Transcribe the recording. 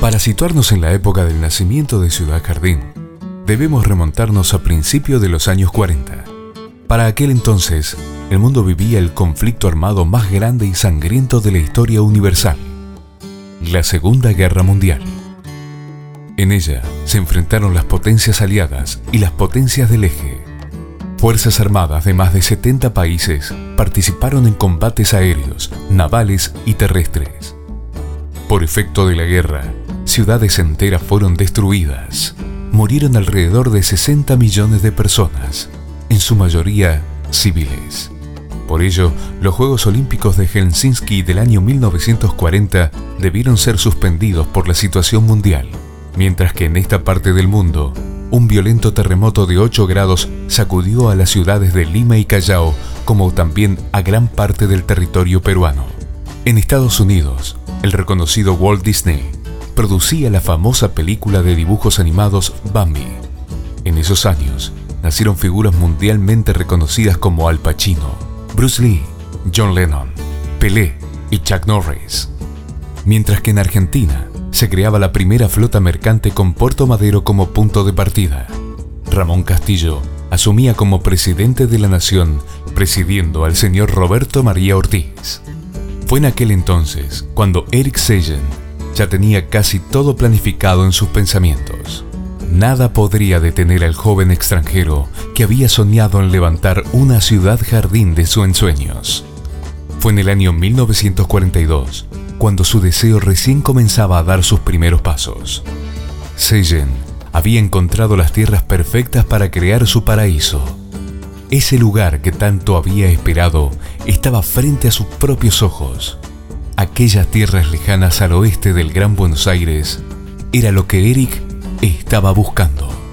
Para situarnos en la época del nacimiento de Ciudad Jardín, debemos remontarnos a principios de los años 40. Para aquel entonces, el mundo vivía el conflicto armado más grande y sangriento de la historia universal, la Segunda Guerra Mundial. En ella se enfrentaron las potencias aliadas y las potencias del eje. Fuerzas armadas de más de 70 países participaron en combates aéreos, navales y terrestres. Por efecto de la guerra, ciudades enteras fueron destruidas. Murieron alrededor de 60 millones de personas, en su mayoría civiles. Por ello, los Juegos Olímpicos de Helsinki del año 1940 debieron ser suspendidos por la situación mundial, mientras que en esta parte del mundo, un violento terremoto de 8 grados sacudió a las ciudades de Lima y Callao, como también a gran parte del territorio peruano. En Estados Unidos, el reconocido Walt Disney producía la famosa película de dibujos animados Bambi. En esos años, nacieron figuras mundialmente reconocidas como Al Pacino, Bruce Lee, John Lennon, Pelé y Chuck Norris. Mientras que en Argentina se creaba la primera flota mercante con Puerto Madero como punto de partida. Ramón Castillo asumía como presidente de la nación, presidiendo al señor Roberto María Ortiz. Fue en aquel entonces cuando Eric Seyen ya tenía casi todo planificado en sus pensamientos. Nada podría detener al joven extranjero que había soñado en levantar una ciudad jardín de sus ensueños. Fue en el año 1942 cuando su deseo recién comenzaba a dar sus primeros pasos. Seyen había encontrado las tierras perfectas para crear su paraíso. Ese lugar que tanto había esperado estaba frente a sus propios ojos aquellas tierras lejanas al oeste del Gran Buenos Aires era lo que Eric estaba buscando.